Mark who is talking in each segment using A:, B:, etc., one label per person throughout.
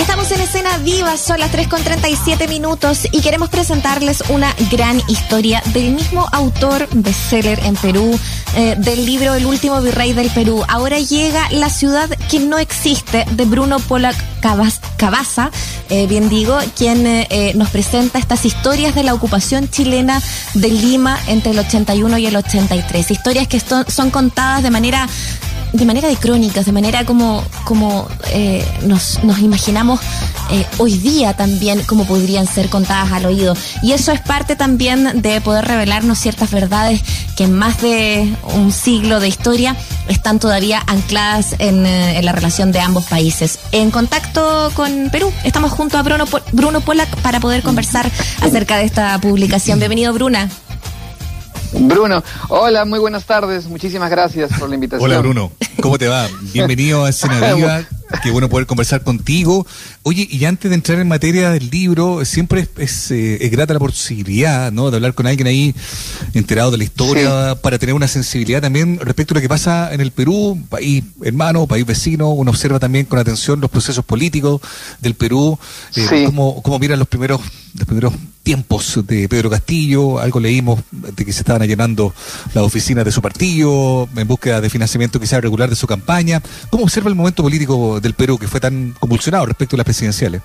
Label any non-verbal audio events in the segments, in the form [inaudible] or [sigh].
A: Estamos en escena viva, son las 3 con 37 minutos y queremos presentarles una gran historia del mismo autor bestseller en Perú, eh, del libro El último virrey del Perú. Ahora llega La ciudad que no existe de Bruno Polak Cabaza, eh, bien digo, quien eh, nos presenta estas historias de la ocupación chilena de Lima entre el 81 y el 83. Historias que son contadas de manera de manera de crónicas, de manera como, como eh, nos, nos imaginamos eh, hoy día también como podrían ser contadas al oído. Y eso es parte también de poder revelarnos ciertas verdades que en más de un siglo de historia están todavía ancladas en, eh, en la relación de ambos países. En contacto con Perú, estamos junto a Bruno, Bruno Polak para poder conversar acerca de esta publicación. Bienvenido, Bruna.
B: Bruno, hola, muy buenas tardes. Muchísimas gracias por la invitación.
C: Hola, Bruno. ¿Cómo te va? [laughs] Bienvenido a Escena Viva. Qué bueno poder conversar contigo. Oye, y antes de entrar en materia del libro, siempre es, eh, grata la posibilidad, ¿no? De hablar con alguien ahí enterado de la historia para tener una sensibilidad también respecto a lo que pasa en el Perú, país hermano, país vecino. Uno observa también con atención los procesos políticos del Perú, eh, cómo, cómo miran los primeros, los primeros tiempos de Pedro Castillo, algo leímos de que se estaban allanando las oficinas de su partido en búsqueda de financiamiento quizás regular de su campaña. ¿Cómo observa el momento político del Perú que fue tan convulsionado respecto a las presidenciales?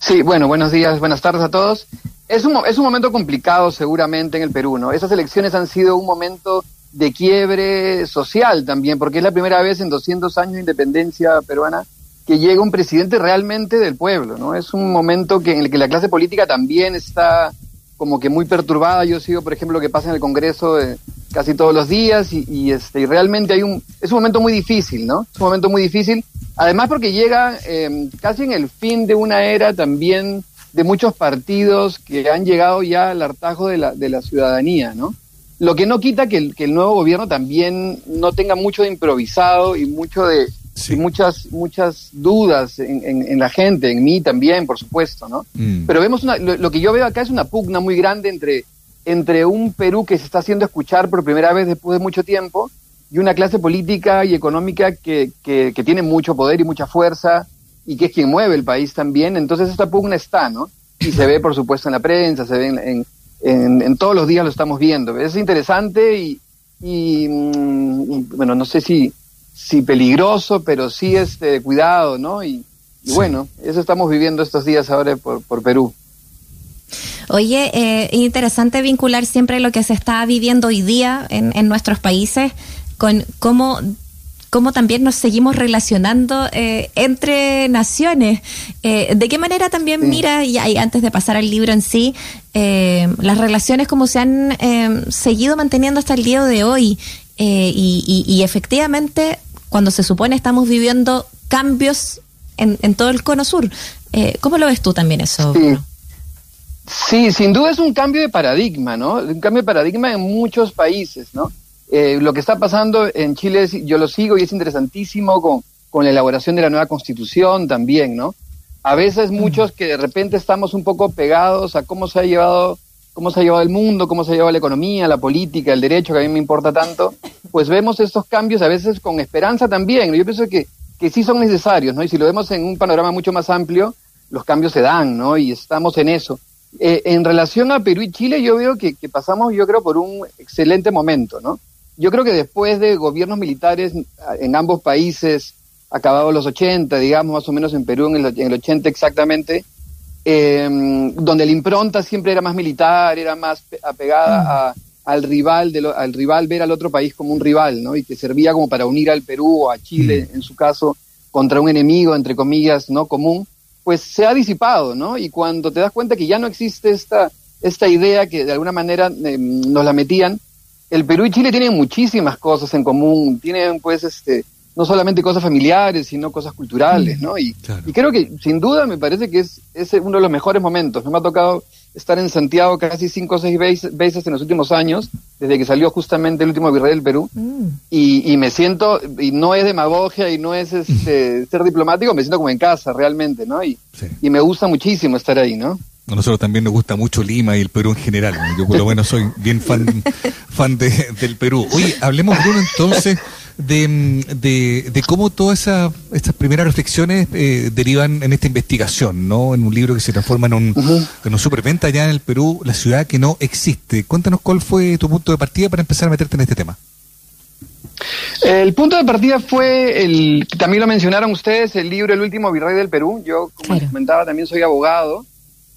B: Sí, bueno, buenos días, buenas tardes a todos. Es un, es un momento complicado seguramente en el Perú, ¿no? Esas elecciones han sido un momento de quiebre social también, porque es la primera vez en 200 años de independencia peruana que llega un presidente realmente del pueblo, ¿no? Es un momento que, en el que la clase política también está como que muy perturbada. Yo sigo, por ejemplo, lo que pasa en el Congreso casi todos los días y, este, y realmente hay un, es un momento muy difícil, ¿no? Es un momento muy difícil. Además porque llega em, casi en el fin de una era también de muchos partidos que han llegado ya al hartajo de la, de la ciudadanía, ¿no? Lo que no quita que el, que el nuevo gobierno también no tenga mucho de improvisado y mucho de, y muchas, muchas dudas en, en, la gente, en mí también, por supuesto, ¿no? Mm. Pero vemos una, lo, que yo veo acá es una pugna muy grande entre, entre un Perú que se está haciendo escuchar por primera vez después de mucho tiempo y una clase política y económica que, que, que tiene mucho poder y mucha fuerza y que es quien mueve el país también. Entonces esta pugna está, ¿no? Y se ve, por supuesto, en la prensa, se ve en, en, en todos los días lo estamos viendo. Es interesante y, y, mm, bueno, no sé si sí peligroso, pero sí este cuidado, ¿no? Y, bueno, eso estamos viviendo estos días ahora por, por Perú.
A: Oye, eh, interesante vincular siempre lo que se está viviendo hoy día en, en nuestros países con cómo cómo también nos seguimos relacionando eh, entre naciones. Eh, ¿De qué manera también mira, y, antes de pasar al libro en sí, eh, las relaciones como se han eh, seguido manteniendo hasta el día de hoy? Y, y, y, efectivamente cuando se supone estamos viviendo cambios en, en todo el cono sur. Eh, ¿Cómo lo ves tú también eso?
B: Sí. sin duda es un cambio de paradigma, ¿no? Un cambio de paradigma en muchos países, ¿no? Eh, lo que está pasando en Chile, yo lo sigo y es interesantísimo con, con la elaboración de la nueva constitución también, ¿no? A veces muchos que de repente estamos un poco pegados a cómo se ha llevado cómo se ha llevado el mundo, cómo se ha llevado la economía, la política, el derecho, que a mí me importa tanto, pues vemos estos cambios a veces con esperanza también. Yo pienso que, que sí son necesarios, ¿no? Y si lo vemos en un panorama mucho más amplio, los cambios se dan, ¿no? Y estamos en eso. Eh, en relación a Perú y Chile, yo veo que, pasamos, yo creo, por un excelente momento, ¿no? Yo creo que después de gobiernos militares en ambos países, acabados los 80, digamos, más o menos en Perú en el, en el 80 exactamente, eh, donde la impronta siempre era más militar, era más apegada al rival, de al rival, ver al otro país como un rival, ¿no? Y que servía como para unir al Perú o a Chile, en su caso, contra un enemigo, entre comillas, no común, pues se ha disipado, ¿no? Y cuando te das cuenta que ya no existe esta, esta idea que de alguna manera em, nos la metían, el Perú y Chile tienen muchísimas cosas en común, tienen pues este no solamente cosas familiares, sino cosas culturales, ¿no? Y, creo que, sin duda, me parece que es, es uno de los mejores momentos. Me ha tocado estar en Santiago casi cinco o seis veces en los últimos años, desde que salió justamente el último virrey del Perú, mm. y, y, me siento, y no es demagogia y no es este, ser diplomático, me siento como en casa realmente, ¿no? Y, y me gusta muchísimo estar ahí, ¿no?
C: A nosotros también nos gusta mucho Lima y el Perú en general. Yo por lo menos soy bien fan, [laughs] fan de, del Perú. Oye, hablemos, Bruno, entonces de, de, cómo todas esa, estas primeras reflexiones eh, derivan en esta investigación, ¿no? En un libro que se transforma en un, en un superventa allá en el Perú, la ciudad que no existe. Cuéntanos cuál fue tu punto de partida para empezar a meterte en este tema.
B: El punto de partida fue, el también lo mencionaron ustedes, el libro El último virrey del Perú. Yo, como comentaba, también soy abogado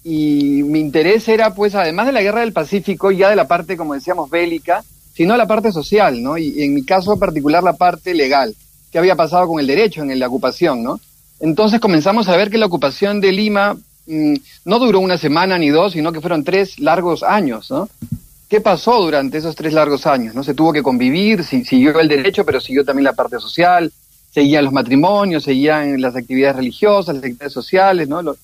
B: y mi interés era, pues, además de la guerra del Pacífico, ya de la parte, como decíamos, bélica, sino la parte social, ¿no? Y, en mi caso particular la parte legal, qué había pasado con el derecho en la ocupación, ¿no? Entonces comenzamos a ver que la ocupación de Lima mm, no duró una semana ni dos, sino que fueron tres largos años, ¿no? ¿Qué pasó durante esos tres largos años? ¿No? Se tuvo que convivir, siguió el derecho, pero siguió también la parte social, seguían los matrimonios, seguían las actividades religiosas, las actividades sociales, ¿no? Los,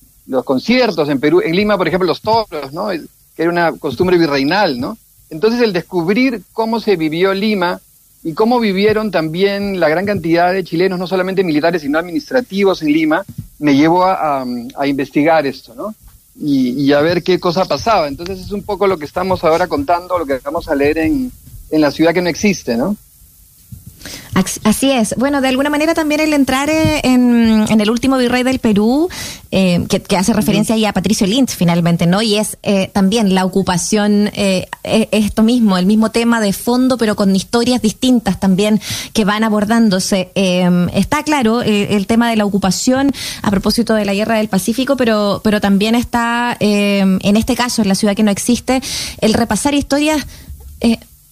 B: conciertos en Perú, en Lima, por ejemplo, los toros, ¿no? Que era una costumbre virreinal, ¿no? Entonces el descubrir cómo se vivió Lima y cómo vivieron también la gran cantidad de chilenos, no solamente militares, sino administrativos en Lima, me llevó a, investigar esto, ¿no? y, a ver qué cosa pasaba. Entonces es un poco lo que estamos ahora contando, lo que vamos a leer en, en la ciudad que no existe, ¿no?
A: Así es. Bueno, de alguna manera también el entrar eh, en, el último virrey del Perú, eh, que, hace referencia ahí a Patricio Lynch finalmente, ¿no? Y es eh, también la ocupación, esto mismo, el mismo tema de fondo, pero con historias distintas también que van abordándose. está claro el tema de la ocupación a propósito de la guerra del Pacífico, pero, pero también está, en este caso, en la ciudad que no existe, el repasar historias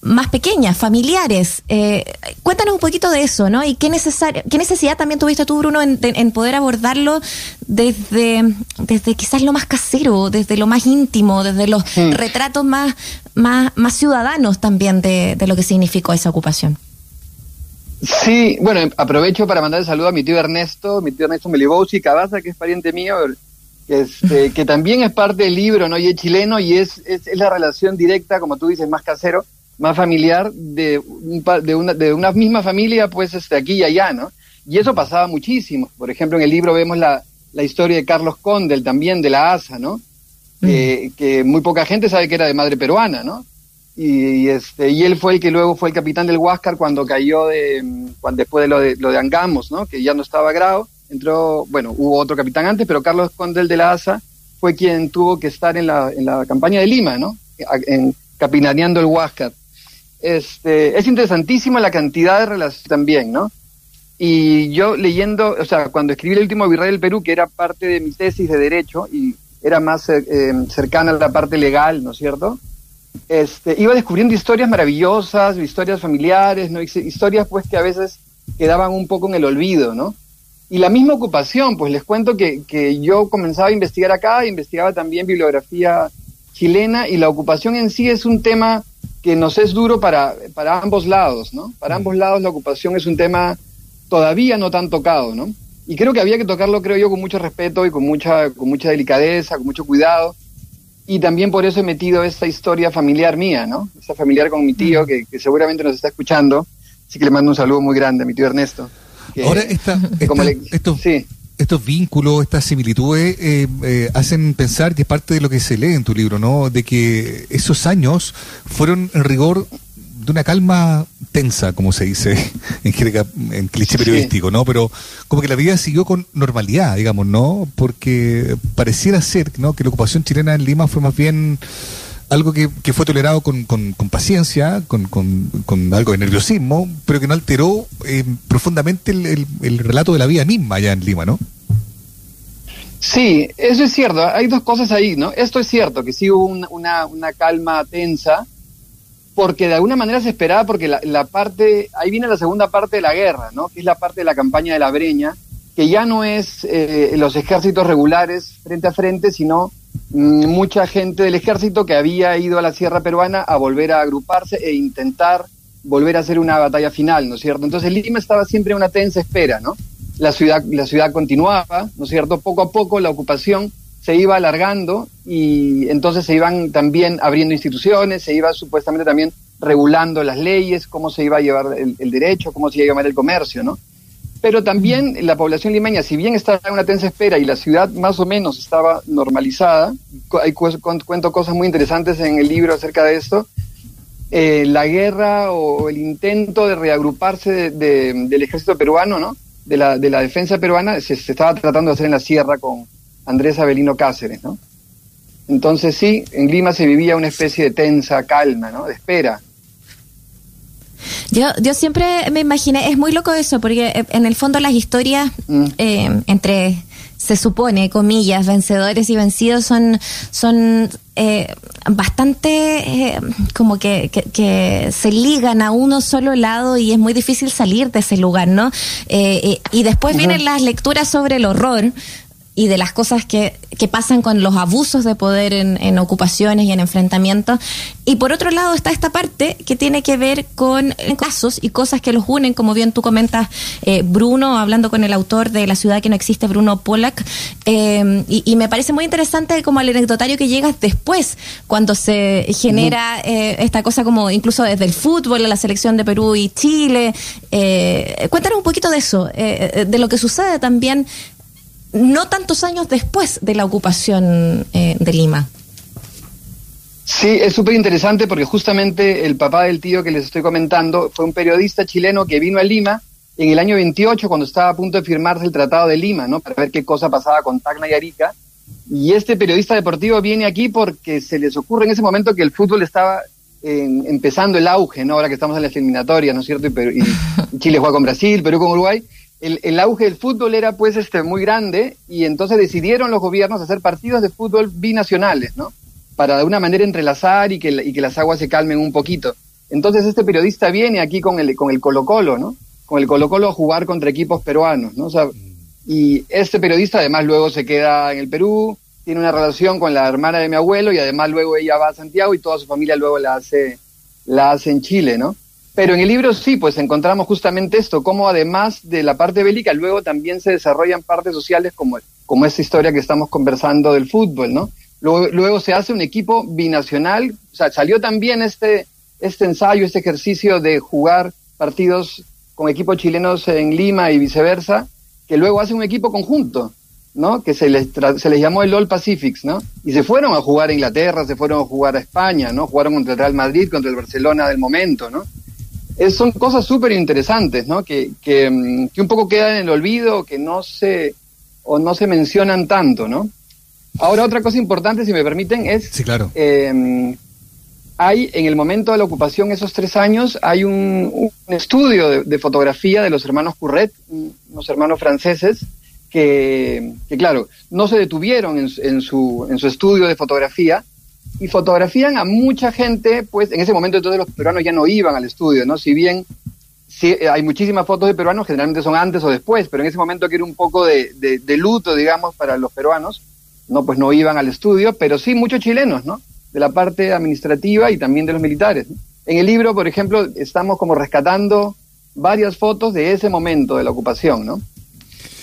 A: más pequeñas, familiares. Eh, cuéntanos un poquito de eso, ¿no? Y qué, necesario, qué necesidad también tuviste tú, Bruno, en, poder abordarlo desde, desde quizás lo más casero, desde lo más íntimo, desde los retratos más, más, más ciudadanos también de, lo que significó esa ocupación.
B: Sí, bueno, aprovecho para mandar el saludo a mi tío Ernesto, mi tío Ernesto Melibousi Cabaza, que es pariente mío, este, [laughs] que también es parte del libro, ¿no? Y es chileno y es, es, es la relación directa, como tú dices, más casero más familiar de, de, una, de una misma familia, pues este, aquí y allá, ¿no? Y eso pasaba muchísimo. Por ejemplo, en el libro vemos la, la historia de Carlos Condel, también de la ASA, ¿no? Mm. que muy poca gente sabe que era de madre peruana, ¿no? Y, este, y él fue el que luego fue el capitán del Huáscar cuando cayó de, cuando, después de lo, de lo de Angamos, ¿no? Que ya no estaba grado. Entró, bueno, hubo otro capitán antes, pero Carlos Condel de la ASA fue quien tuvo que estar en la, en la campaña de Lima, ¿no? En, capitaneando el Huáscar este, es interesantísima la cantidad de relaciones también, ¿no? Y yo leyendo, o sea, cuando escribí el último virrey del Perú, que era parte de mi tesis de derecho y era más eh, em, cercana a la parte legal, ¿no es cierto? Este, iba descubriendo historias maravillosas, historias familiares, ¿no? historias pues que a veces quedaban un poco en el olvido, ¿no? Y la misma ocupación, pues les cuento que, que yo comenzaba a investigar acá, investigaba también bibliografía chilena y la ocupación en sí es un tema que nos es duro para, para ambos lados, ¿no? Para mm. ambos lados la ocupación es un tema todavía no tan tocado, ¿no? Y creo que había que tocarlo, creo yo, con mucho respeto y con mucha, con mucha delicadeza, con mucho cuidado. Y también por eso he metido esta historia familiar mía, ¿no? Esta familiar con mi tío, mm. que, seguramente nos está escuchando. Así que le mando un saludo muy grande a mi tío Ernesto.
C: Ahora, esta, esto, sí estos vínculos, estas similitudes eh, eh, hacen pensar, que es parte de lo que se lee en tu libro, ¿no? De que esos años fueron en rigor de una calma tensa, como se dice [laughs] en, en cliché periodístico, ¿no? Pero como que la vida siguió con normalidad, digamos, ¿no? Porque pareciera ser, ¿no? Que la ocupación chilena en Lima fue más bien algo que, fue tolerado con, con, paciencia, con, con, algo de nerviosismo, pero que no alteró eh, profundamente el, el, relato de la vida misma allá en Lima, ¿no?
B: Sí, eso es cierto. Hay dos cosas ahí, ¿no? Esto es cierto, que sí hubo una, una, calma tensa, porque de alguna manera se esperaba, porque la, la, parte, ahí viene la segunda parte de la guerra, ¿no? Que es la parte de la campaña de la Breña, que ya no es eh, los ejércitos regulares frente a frente, sino mucha gente del ejército que había ido a la sierra peruana a volver a agruparse e intentar volver a hacer una batalla final, ¿no es cierto? Entonces Lima estaba siempre en una tensa espera, ¿no? La ciudad, la ciudad continuaba, ¿no es cierto? Poco a poco la ocupación se iba alargando y entonces se iban también abriendo instituciones, se iba supuestamente también regulando las leyes, cómo se iba a llevar el, el derecho, cómo se iba a llevar el comercio, ¿no? Pero también la población limeña, si bien estaba en una tensa espera y la ciudad más o menos estaba normalizada, hay cuento cosas muy interesantes en el libro acerca de esto, eh, la guerra o el intento de reagruparse del ejército peruano, ¿no? De la, de la defensa peruana se, se, estaba tratando de hacer en la sierra con Andrés Avelino Cáceres, ¿no? Entonces sí, en Lima se vivía una especie de tensa calma, ¿no? De espera.
A: Yo, yo siempre me imaginé, es muy loco eso, porque eh, en el fondo las historias mm. eh, entre se supone, comillas, vencedores y vencidos son, son eh, bastante eh, como que, que, se ligan a uno solo lado y es muy difícil salir de ese lugar, ¿no? Eh, y después vienen las lecturas sobre el horror, y de las cosas que, que pasan con los abusos de poder en, en, ocupaciones y en enfrentamientos. Y por otro lado está esta parte que tiene que ver con casos y cosas que los unen, como bien tú comentas, eh, Bruno, hablando con el autor de La ciudad que no existe, Bruno Pollack, eh, y, y, me parece muy interesante como el anecdotario que llegas después, cuando se genera eh, esta cosa como incluso desde el fútbol, la selección de Perú y Chile. Eh, cuéntanos un poquito de eso, eh, de lo que sucede también no tantos años después de la ocupación eh, de Lima.
B: Sí, es súper interesante porque justamente el papá del tío que les estoy comentando fue un periodista chileno que vino a Lima en el año 28 cuando estaba a punto de firmarse el Tratado de Lima, ¿no? Para ver qué cosa pasaba con Tacna y Arica. Y este periodista deportivo viene aquí porque se les ocurre en ese momento que el fútbol estaba empezando el auge, ¿no? Ahora que estamos en la eliminatoria, ¿no es cierto? Y, y [laughs] Chile juega con Brasil, Perú con Uruguay el, el, auge del fútbol era pues este muy grande y entonces decidieron los gobiernos hacer partidos de fútbol binacionales, ¿no? Para de una manera entrelazar y que, y que las aguas se calmen un poquito. Entonces este periodista viene aquí con el, con el Colo Colo, ¿no? Con el Colo Colo a jugar contra equipos peruanos, ¿no? O sea, y este periodista además luego se queda en el Perú, tiene una relación con la hermana de mi abuelo y además luego ella va a Santiago y toda su familia luego la hace, la hace en Chile, ¿no? Pero en el libro sí, pues encontramos justamente esto, cómo además de la parte bélica, luego también se desarrollan partes sociales como, como esta historia que estamos conversando del fútbol, ¿no? Luego, luego se hace un equipo binacional, o sea, salió también este, este ensayo, este ejercicio de jugar partidos con equipos chilenos en Lima y viceversa, que luego hace un equipo conjunto, ¿no? Que se les, se les llamó el All Pacifics, ¿no? Y se fueron a jugar a Inglaterra, se fueron a jugar a España, ¿no? Jugaron contra el Real Madrid, contra el Barcelona del momento, ¿no? Son cosas súper interesantes, ¿no? Que, que, mm, que, un poco quedan en el olvido, que no se, o no se mencionan tanto, ¿no? Ahora, otra cosa importante, si me permiten, es...
C: Sí, claro.
B: Eh, hay, en el momento de la ocupación, esos tres años, hay un, un estudio de, de, fotografía de los hermanos Curret, unos hermanos franceses, que, que claro, no se detuvieron en, en, su, en su estudio de fotografía, y fotografían a mucha gente, pues en ese momento entonces los peruanos ya no iban al estudio, ¿no? Si bien sí, eh, hay muchísimas fotos de peruanos, generalmente son antes o después, pero en ese momento que era un poco de, de, de, luto, digamos, para los peruanos, no, pues no iban al estudio, pero sí muchos chilenos, ¿no? De la parte administrativa y también de los militares. ¿no? En el libro, por ejemplo, estamos como rescatando varias fotos de ese momento de la ocupación, ¿no?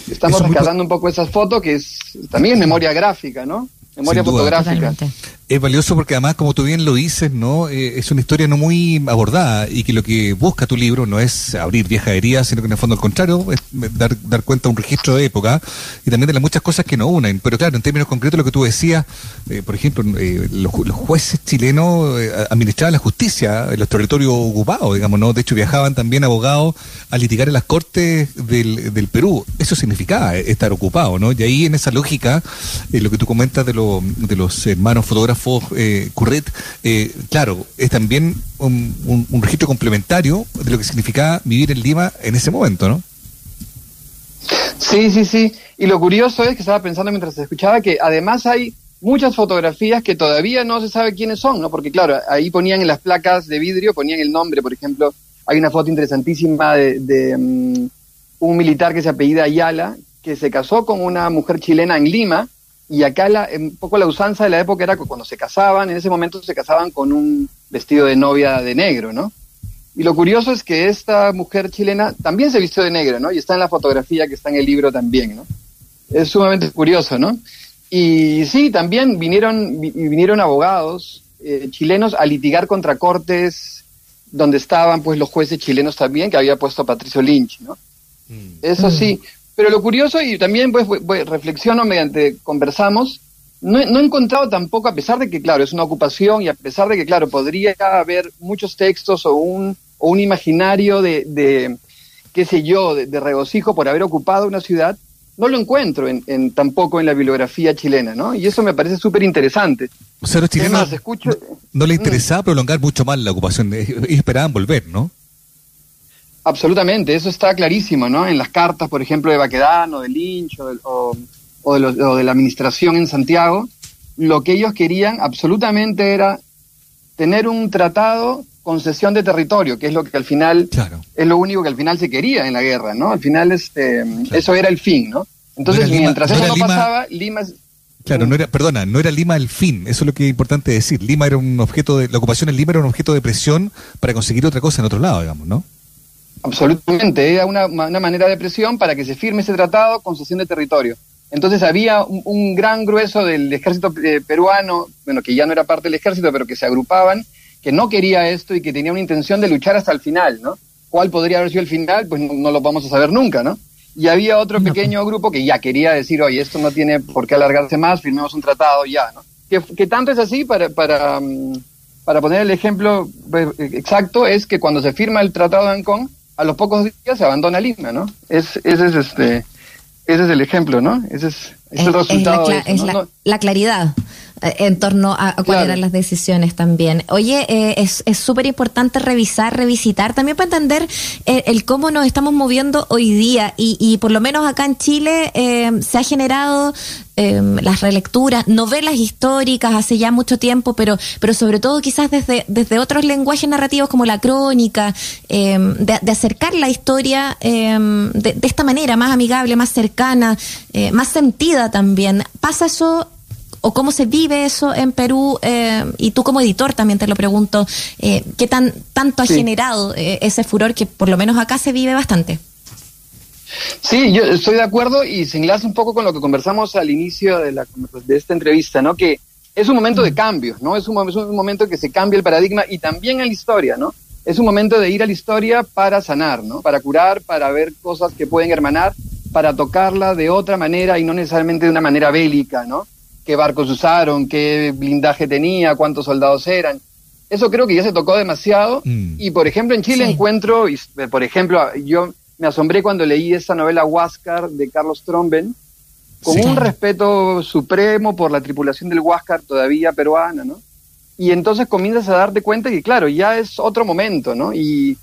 B: Estamos Eso rescatando un poco esas fotos, que es también es memoria gráfica, ¿no? Memoria fotográfica. Totalmente
C: es valioso porque además, como tú bien lo dices, no eh, es una historia no muy abordada y que lo que busca tu libro no es abrir vieja herida, sino que en el fondo al contrario es dar, dar cuenta de un registro de época y también de las muchas cosas que nos unen. Pero claro, en términos concretos, lo que tú decías, eh, por ejemplo, eh, los, jueces chilenos administraban la justicia en los territorios ocupados, digamos, ¿no? De hecho, viajaban también abogados a litigar en las cortes del, del Perú. Eso significaba estar ocupado, ¿no? Y ahí en esa lógica, lo que tú comentas de, lo, de los hermanos fotógrafos eh, Curret, eh, claro, es también un, registro complementario de lo que significaba vivir en Lima en ese momento, ¿no?
B: Sí, sí, sí. Y lo curioso es que estaba pensando mientras escuchaba que además hay muchas fotografías que todavía no se sabe quiénes son, ¿no? Porque claro, ahí ponían en las placas de vidrio, ponían el nombre, por ejemplo, hay una foto interesantísima de, de um, un militar que se apellida Ayala, que se casó con una mujer chilena en Lima, y acá la, un poco la usanza de la época era que cuando se casaban, en ese momento se casaban con un vestido de novia de negro, ¿no? Y lo curioso es que esta mujer chilena también se vistió de negro, ¿no? Y está en la fotografía que está en el libro también, ¿no? Es sumamente curioso, ¿no? Y sí, también vinieron, vinieron abogados eh, chilenos a litigar contra cortes donde estaban pues los jueces chilenos también, que había puesto a Patricio Lynch, ¿no? Mm. Eso sí, pero lo curioso, y también pues, pues reflexiono mediante conversamos, no, he encontrado tampoco, a pesar de que, claro, es una ocupación y a pesar de que, claro, podría haber muchos textos o un, o un imaginario de, de qué sé yo, de, regocijo por haber ocupado una ciudad, no lo encuentro en, tampoco en la bibliografía chilena, ¿no? Y eso me parece súper interesante.
C: O sea, los chilenos no, le interesaba prolongar mucho más la ocupación, y esperaban volver, ¿no?
B: Absolutamente, eso está clarísimo, ¿no? En las cartas, por ejemplo, de Baquedano, de Lynch o, o, de, de la administración en Santiago, lo que ellos querían absolutamente era tener un tratado concesión de territorio, que es lo que al final es lo único que al final se quería en la guerra, ¿no? Al final este eso era el fin, ¿no? Entonces, mientras eso no pasaba, Lima
C: Claro, no era, perdona, no era Lima el fin, eso es lo que es importante decir. Lima era un objeto de, la ocupación en Lima era un objeto de presión para conseguir otra cosa en otro lado, digamos, ¿no?
B: Absolutamente, era una, una manera de presión para que se firme ese tratado, concesión de territorio. Entonces había un, gran grueso del ejército eh, peruano, bueno, que ya no era parte del ejército, pero que se agrupaban, que no quería esto y que tenía una intención de luchar hasta el final, ¿no? ¿Cuál podría haber sido el final? Pues no, lo vamos a saber nunca, ¿no? Y había otro pequeño grupo que ya quería decir, oye, esto no tiene por qué alargarse más, firmemos un tratado ya, ¿no? Que, tanto es así, para, para, mm, para poner el ejemplo pues, exacto, es que cuando se firma el tratado de Ancón, a los pocos días se abandona Lima, ¿no? Es, ese es este, ese es el ejemplo, ¿no? Ese es, el resultado.
A: Es la, claridad. Eh, en torno a, cuáles eran las decisiones también. Oye, eh, es súper importante revisar, revisitar, también para entender eh, el, cómo nos estamos moviendo hoy día. Y, y por lo menos acá en Chile se ha generado las relecturas, novelas históricas hace ya mucho tiempo, pero, pero sobre todo quizás desde, desde otros lenguajes narrativos como la crónica, de, acercar la historia de, de, esta manera, más amigable, más cercana, más sentida también. ¿Pasa eso o cómo se vive eso en Perú eh, y tú como editor también te lo pregunto eh, qué tan tanto ha generado eh, ese furor que por lo menos acá se vive bastante
B: Sí, yo estoy de acuerdo y se enlaza un poco con lo que conversamos al inicio de, la, de esta entrevista, ¿no? Que es un momento de cambio, ¿no? Es un, es un momento que se cambia el paradigma y también en la historia, ¿no? Es un momento de ir a la historia para sanar, ¿no? Para curar, para ver cosas que pueden hermanar, para tocarla de otra manera y no necesariamente de una manera bélica, ¿no? Qué barcos usaron, qué blindaje tenía, cuántos soldados eran. Eso creo que ya se tocó demasiado. Mm. Y por ejemplo, en Chile encuentro, y, eh, por ejemplo, yo me asombré cuando leí esta novela Huáscar de Carlos Tromben, con un respeto supremo por la tripulación del Huáscar todavía peruana, ¿no? Y entonces comienzas a darte cuenta que, claro, ya es otro momento, ¿no? Y,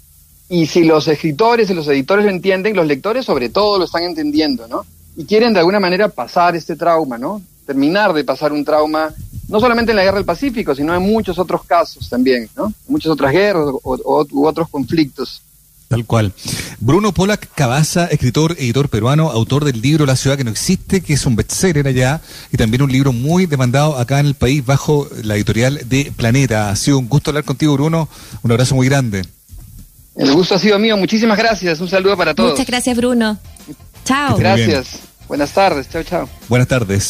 B: y si los escritores y los editores lo entienden, los lectores sobre todo lo están entendiendo, ¿no? Y quieren de alguna manera pasar este trauma, ¿no? Terminar de pasar un trauma, no solamente en la guerra del Pacífico, sino en muchos otros casos también, ¿no? Muchas otras guerras o, u otros conflictos.
C: Tal cual. Bruno Polak Cabaza, escritor, editor peruano, autor del libro La ciudad que no existe, que es un bestseller allá, y también un libro muy demandado acá en el país bajo la editorial de Planeta. Ha sido un gusto hablar contigo, Bruno. Un abrazo muy grande.
B: El gusto ha sido mío. Muchísimas gracias. Un saludo para todos.
A: Muchas gracias, Bruno. Chao.
B: Gracias. Buenas tardes. Chao, chao.
C: Buenas tardes.